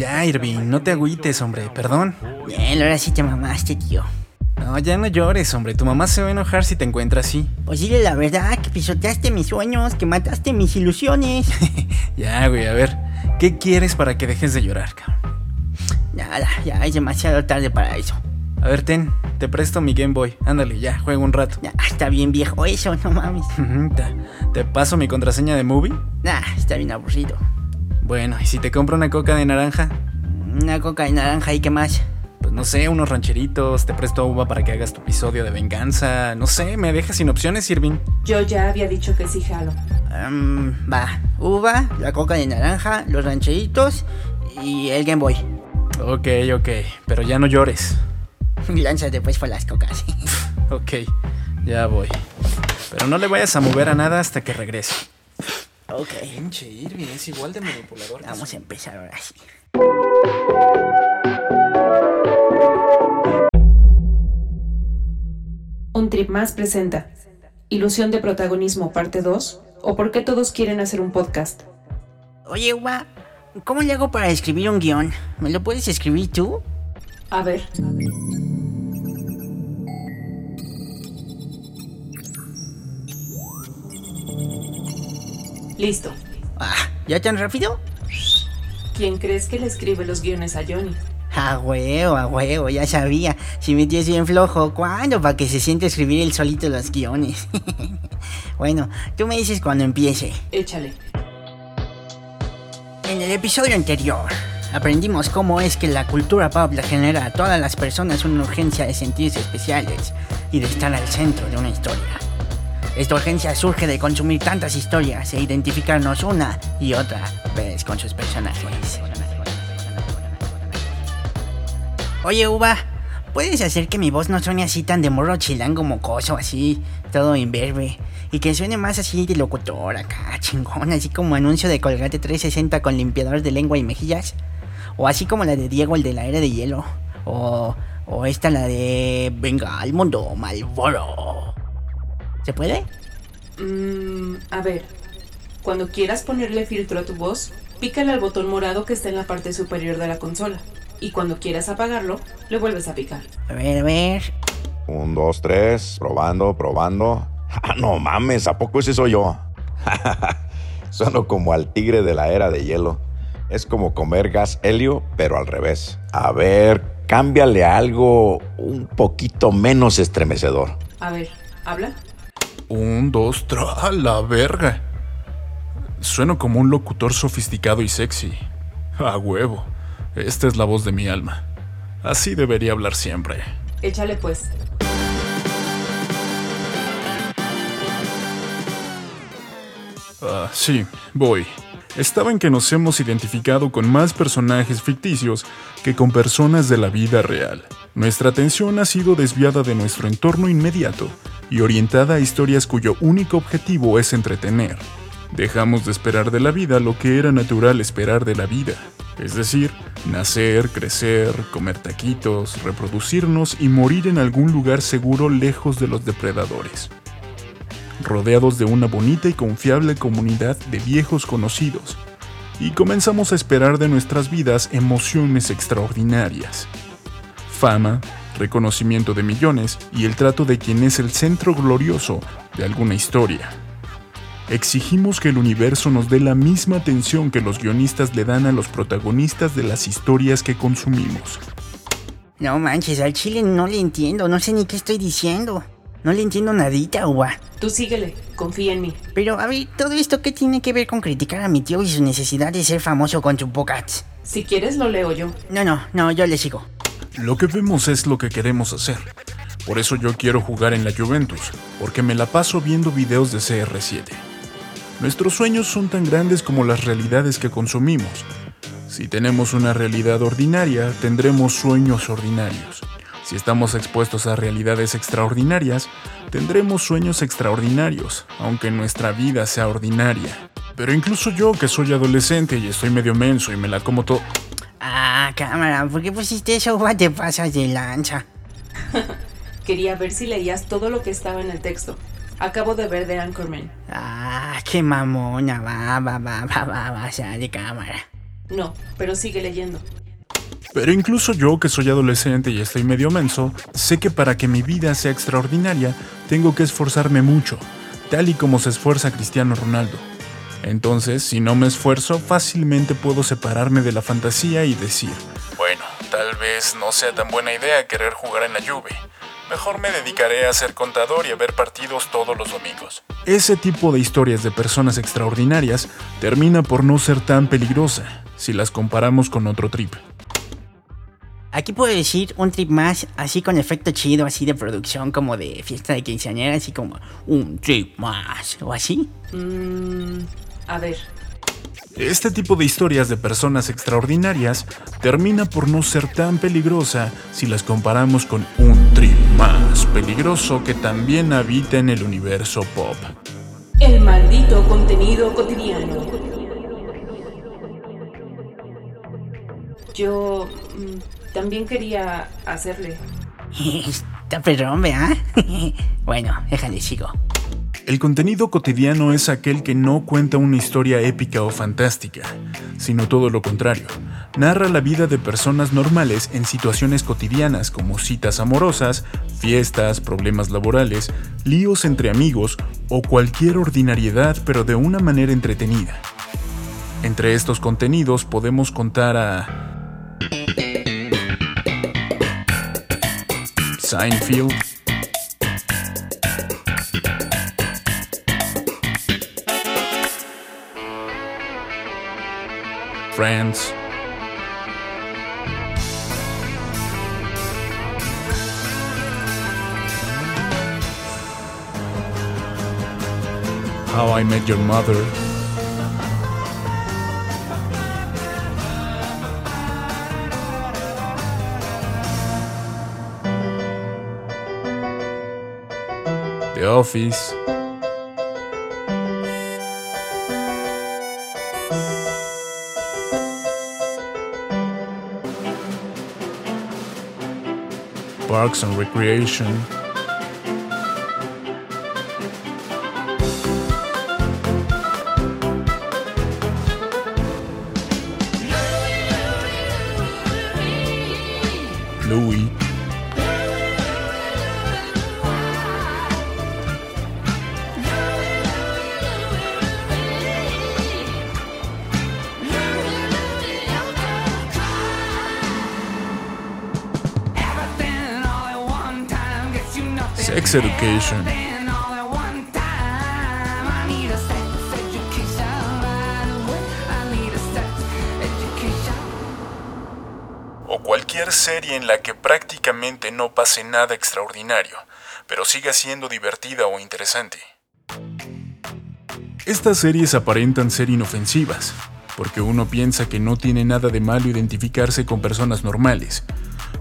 Ya, Irving, no te agüites, hombre, perdón. Bien, ahora sí te mamaste, tío. No, ya no llores, hombre. Tu mamá se va a enojar si te encuentra así. Pues dile la verdad, que pisoteaste mis sueños, que mataste mis ilusiones. ya, güey, a ver. ¿Qué quieres para que dejes de llorar, cabrón? Nada, ya es demasiado tarde para eso. A ver, ten, te presto mi Game Boy. Ándale, ya, juega un rato. Ya, está bien viejo eso, no mames. te, ¿Te paso mi contraseña de movie? Nah, está bien aburrido. Bueno, ¿y si te compro una coca de naranja? Una coca de naranja y qué más? Pues no sé, unos rancheritos, te presto uva para que hagas tu episodio de venganza. No sé, me dejas sin opciones, Irving. Yo ya había dicho que sí, jalo. va, uva, la coca de naranja, los rancheritos y el Game Boy. Ok, ok, pero ya no llores. Lánzate pues por las cocas. ok, ya voy. Pero no le vayas a mover a nada hasta que regrese. Ok. Pinche Irving, es igual de manipulador. Vamos a empezar ahora sí. Un trip más presenta Ilusión de protagonismo parte 2 o por qué todos quieren hacer un podcast. Oye, Uba, ¿cómo le hago para escribir un guion? ¿Me lo puedes escribir tú? A ver. Listo. Ah, ¿ya tan rápido? ¿Quién crees que le escribe los guiones a Johnny? A huevo, a huevo, ya sabía. Si me tienes bien flojo, ¿cuándo? Para que se siente escribir él solito los guiones. bueno, tú me dices cuando empiece. Échale. En el episodio anterior, aprendimos cómo es que la cultura pop le genera a todas las personas una urgencia de sentirse especiales y de estar al centro de una historia. Esta urgencia surge de consumir tantas historias e identificarnos una y otra vez con sus personajes. Oye, Uva, ¿puedes hacer que mi voz no suene así tan de morro chilango mocoso, así, todo imberbe? Y que suene más así de locutor acá, chingón, así como anuncio de Colgate 360 con limpiador de lengua y mejillas. O así como la de Diego, el de la era de hielo. O, o esta, la de Venga al mundo, Malboro. ¿Se puede? Mmm, a ver. Cuando quieras ponerle filtro a tu voz, pícale al botón morado que está en la parte superior de la consola. Y cuando quieras apagarlo, le vuelves a picar. A ver, a ver. Un, dos, tres. Probando, probando. Ah, no mames, ¿a poco ese soy yo? Sueno como al tigre de la era de hielo. Es como comer gas helio, pero al revés. A ver, cámbiale algo un poquito menos estremecedor. A ver, ¿habla? Un, dos, tres. ¡A la verga! Sueno como un locutor sofisticado y sexy. A huevo. Esta es la voz de mi alma. Así debería hablar siempre. Échale pues. Ah, sí, voy. Estaba en que nos hemos identificado con más personajes ficticios que con personas de la vida real. Nuestra atención ha sido desviada de nuestro entorno inmediato y orientada a historias cuyo único objetivo es entretener. Dejamos de esperar de la vida lo que era natural esperar de la vida, es decir, nacer, crecer, comer taquitos, reproducirnos y morir en algún lugar seguro lejos de los depredadores. Rodeados de una bonita y confiable comunidad de viejos conocidos, y comenzamos a esperar de nuestras vidas emociones extraordinarias. Fama, reconocimiento de millones y el trato de quien es el centro glorioso de alguna historia. Exigimos que el universo nos dé la misma atención que los guionistas le dan a los protagonistas de las historias que consumimos. No manches, al chile no le entiendo, no sé ni qué estoy diciendo. No le entiendo nadita, Uva. Tú síguele, confía en mí. Pero, a ver, ¿todo esto qué tiene que ver con criticar a mi tío y su necesidad de ser famoso con su podcast? Si quieres lo leo yo. No, no, no, yo le sigo. Lo que vemos es lo que queremos hacer. Por eso yo quiero jugar en la Juventus, porque me la paso viendo videos de CR7. Nuestros sueños son tan grandes como las realidades que consumimos. Si tenemos una realidad ordinaria, tendremos sueños ordinarios. Si estamos expuestos a realidades extraordinarias, tendremos sueños extraordinarios, aunque nuestra vida sea ordinaria. Pero incluso yo, que soy adolescente y estoy medio menso y me la como todo... Ah, cámara, ¿por qué pusiste eso? ¿Qué te pasas de lanza? Quería ver si leías todo lo que estaba en el texto. Acabo de ver de Anchorman. Ah, qué mamona, va, va, va, va, va, va, sea de cámara. No, pero sigue leyendo. Pero incluso yo, que soy adolescente y estoy medio menso, sé que para que mi vida sea extraordinaria, tengo que esforzarme mucho, tal y como se esfuerza Cristiano Ronaldo. Entonces, si no me esfuerzo, fácilmente puedo separarme de la fantasía y decir, bueno, tal vez no sea tan buena idea querer jugar en la lluvia. Mejor me dedicaré a ser contador y a ver partidos todos los domingos. Ese tipo de historias de personas extraordinarias termina por no ser tan peligrosa si las comparamos con otro trip. Aquí puedo decir un trip más, así con efecto chido, así de producción, como de fiesta de quinceañera, así como un trip más, o así. Mmm. A ver. Este tipo de historias de personas extraordinarias termina por no ser tan peligrosa si las comparamos con un trip más peligroso que también habita en el universo pop. El maldito contenido cotidiano. Yo mm, también quería hacerle. Está perrón, ¿ah? bueno, déjale, sigo. El contenido cotidiano es aquel que no cuenta una historia épica o fantástica, sino todo lo contrario. Narra la vida de personas normales en situaciones cotidianas como citas amorosas, fiestas, problemas laborales, líos entre amigos o cualquier ordinariedad pero de una manera entretenida. Entre estos contenidos podemos contar a... Seinfeld, Friends. How I Met Your Mother. The Office. Parks and Recreation. Sex Education. O cualquier serie en la que prácticamente no pase nada extraordinario, pero siga siendo divertida o interesante. Estas series aparentan ser inofensivas, porque uno piensa que no tiene nada de malo identificarse con personas normales,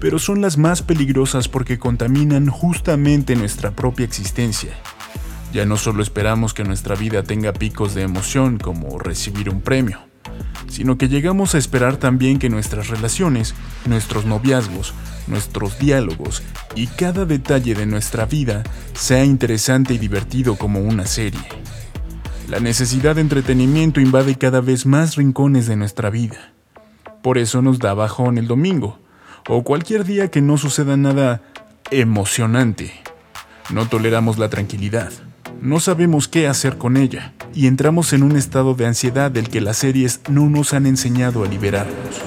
pero son las más peligrosas porque contaminan justamente nuestra propia existencia. Ya no solo esperamos que nuestra vida tenga picos de emoción como recibir un premio, sino que llegamos a esperar también que nuestras relaciones, nuestros noviazgos, nuestros diálogos y cada detalle de nuestra vida sea interesante y divertido como una serie. La necesidad de entretenimiento invade cada vez más rincones de nuestra vida. Por eso nos da bajón el domingo, o cualquier día que no suceda nada emocionante. No toleramos la tranquilidad, no sabemos qué hacer con ella y entramos en un estado de ansiedad del que las series no nos han enseñado a liberarnos.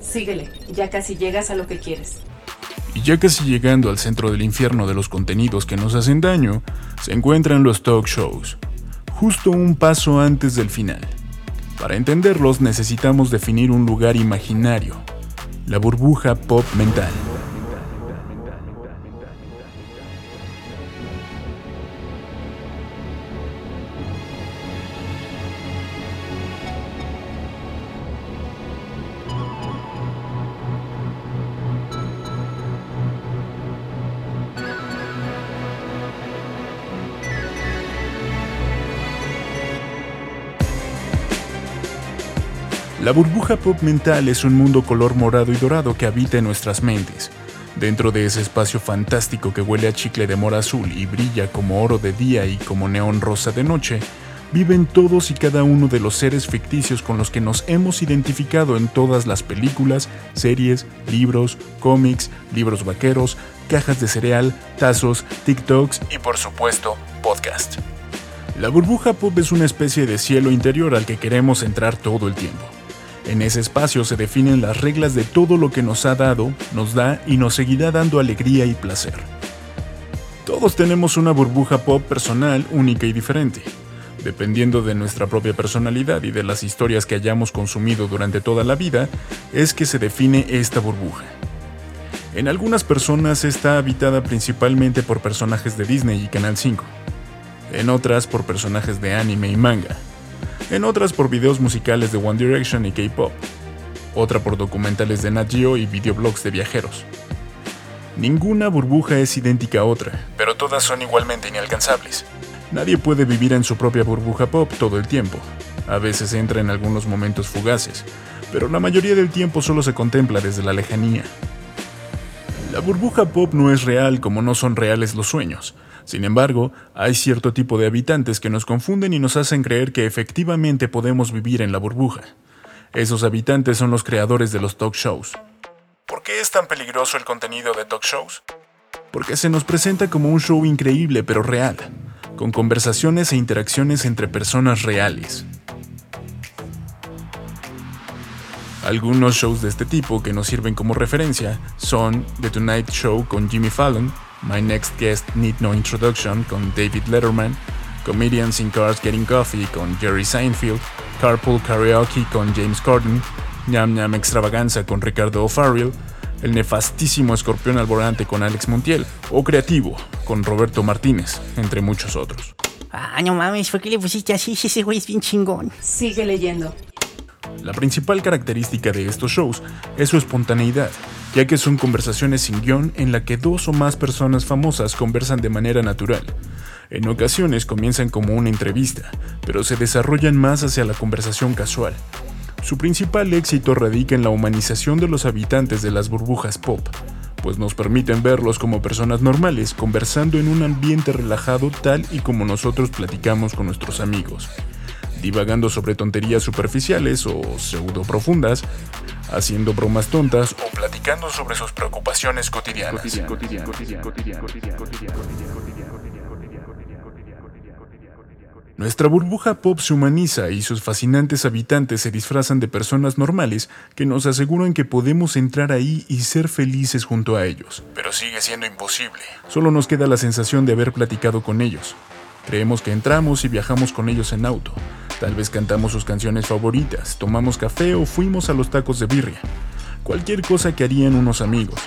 Síguele, ya casi llegas a lo que quieres. Y ya casi llegando al centro del infierno de los contenidos que nos hacen daño, se encuentran los talk shows, justo un paso antes del final. Para entenderlos necesitamos definir un lugar imaginario, la burbuja pop mental. La burbuja pop mental es un mundo color morado y dorado que habita en nuestras mentes. Dentro de ese espacio fantástico que huele a chicle de mora azul y brilla como oro de día y como neón rosa de noche, viven todos y cada uno de los seres ficticios con los que nos hemos identificado en todas las películas, series, libros, cómics, libros vaqueros, cajas de cereal, tazos, TikToks y por supuesto, podcast. La burbuja pop es una especie de cielo interior al que queremos entrar todo el tiempo. En ese espacio se definen las reglas de todo lo que nos ha dado, nos da y nos seguirá dando alegría y placer. Todos tenemos una burbuja pop personal única y diferente. Dependiendo de nuestra propia personalidad y de las historias que hayamos consumido durante toda la vida, es que se define esta burbuja. En algunas personas está habitada principalmente por personajes de Disney y Canal 5 en otras por personajes de anime y manga, en otras por videos musicales de One Direction y K-pop, otra por documentales de Nat Geo y videoblogs de viajeros. Ninguna burbuja es idéntica a otra, pero todas son igualmente inalcanzables. Nadie puede vivir en su propia burbuja pop todo el tiempo. A veces entra en algunos momentos fugaces, pero la mayoría del tiempo solo se contempla desde la lejanía. La burbuja pop no es real como no son reales los sueños, sin embargo, hay cierto tipo de habitantes que nos confunden y nos hacen creer que efectivamente podemos vivir en la burbuja. Esos habitantes son los creadores de los talk shows. ¿Por qué es tan peligroso el contenido de talk shows? Porque se nos presenta como un show increíble pero real, con conversaciones e interacciones entre personas reales. Algunos shows de este tipo que nos sirven como referencia son The Tonight Show con Jimmy Fallon, My Next Guest Need No Introduction con David Letterman, Comedians in Cars Getting Coffee con Jerry Seinfeld, Carpool Karaoke con James Corden, Ñam Ñam Extravaganza con Ricardo O'Farrill, El nefastísimo Escorpión Alborante con Alex Montiel, o Creativo con Roberto Martínez, entre muchos otros. Ah, no mames, ¿por qué le pusiste así? Ese güey es bien chingón. Sigue leyendo. La principal característica de estos shows es su espontaneidad, ya que son conversaciones sin guion en la que dos o más personas famosas conversan de manera natural. En ocasiones comienzan como una entrevista, pero se desarrollan más hacia la conversación casual. Su principal éxito radica en la humanización de los habitantes de las burbujas pop, pues nos permiten verlos como personas normales conversando en un ambiente relajado tal y como nosotros platicamos con nuestros amigos divagando sobre tonterías superficiales o pseudo profundas, haciendo bromas tontas o platicando sobre sus preocupaciones cotidianas. Nuestra burbuja pop se humaniza y sus fascinantes habitantes se disfrazan de personas normales que nos aseguran que podemos entrar ahí y ser felices junto a ellos. Pero sigue siendo imposible. Solo nos queda la sensación de haber platicado con ellos. Creemos que entramos y viajamos con ellos en auto, Tal vez cantamos sus canciones favoritas, tomamos café o fuimos a los tacos de birria. Cualquier cosa que harían unos amigos.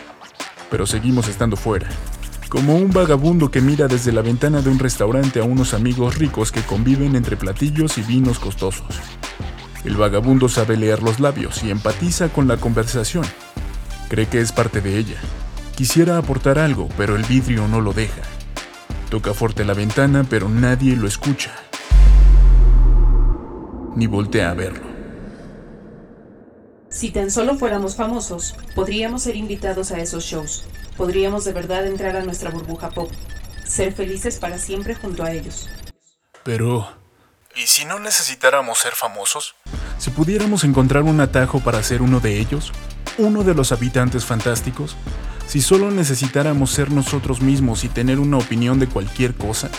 Pero seguimos estando fuera. Como un vagabundo que mira desde la ventana de un restaurante a unos amigos ricos que conviven entre platillos y vinos costosos. El vagabundo sabe leer los labios y empatiza con la conversación. Cree que es parte de ella. Quisiera aportar algo, pero el vidrio no lo deja. Toca fuerte la ventana, pero nadie lo escucha ni voltea a verlo. Si tan solo fuéramos famosos, podríamos ser invitados a esos shows. Podríamos de verdad entrar a nuestra burbuja pop. Ser felices para siempre junto a ellos. Pero, ¿y si no necesitáramos ser famosos? Si pudiéramos encontrar un atajo para ser uno de ellos, uno de los habitantes fantásticos, si solo necesitáramos ser nosotros mismos y tener una opinión de cualquier cosa,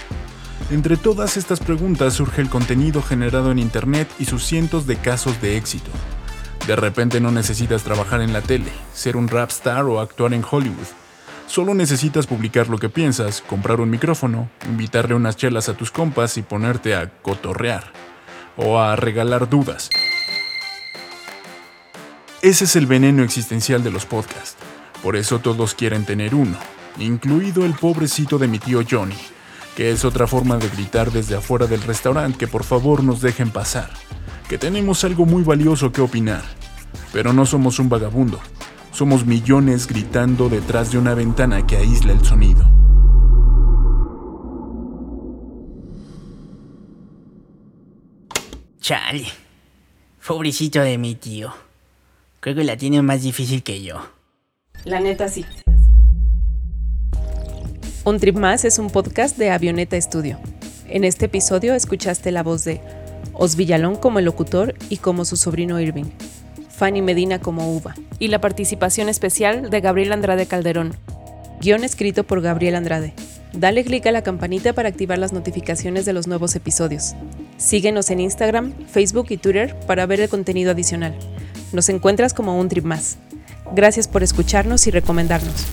entre todas estas preguntas surge el contenido generado en Internet y sus cientos de casos de éxito. De repente no necesitas trabajar en la tele, ser un rap star o actuar en Hollywood. Solo necesitas publicar lo que piensas, comprar un micrófono, invitarle unas chelas a tus compas y ponerte a cotorrear. O a regalar dudas. Ese es el veneno existencial de los podcasts. Por eso todos quieren tener uno, incluido el pobrecito de mi tío Johnny que es otra forma de gritar desde afuera del restaurante que por favor nos dejen pasar, que tenemos algo muy valioso que opinar. Pero no somos un vagabundo, somos millones gritando detrás de una ventana que aísla el sonido. Chale, pobrecito de mi tío. Creo que la tiene más difícil que yo. La neta sí. Un Trip Más es un podcast de Avioneta Studio. En este episodio escuchaste la voz de Os Villalón como el locutor y como su sobrino Irving, Fanny Medina como Uva, y la participación especial de Gabriel Andrade Calderón. Guión escrito por Gabriel Andrade. Dale clic a la campanita para activar las notificaciones de los nuevos episodios. Síguenos en Instagram, Facebook y Twitter para ver el contenido adicional. Nos encuentras como un trip más. Gracias por escucharnos y recomendarnos.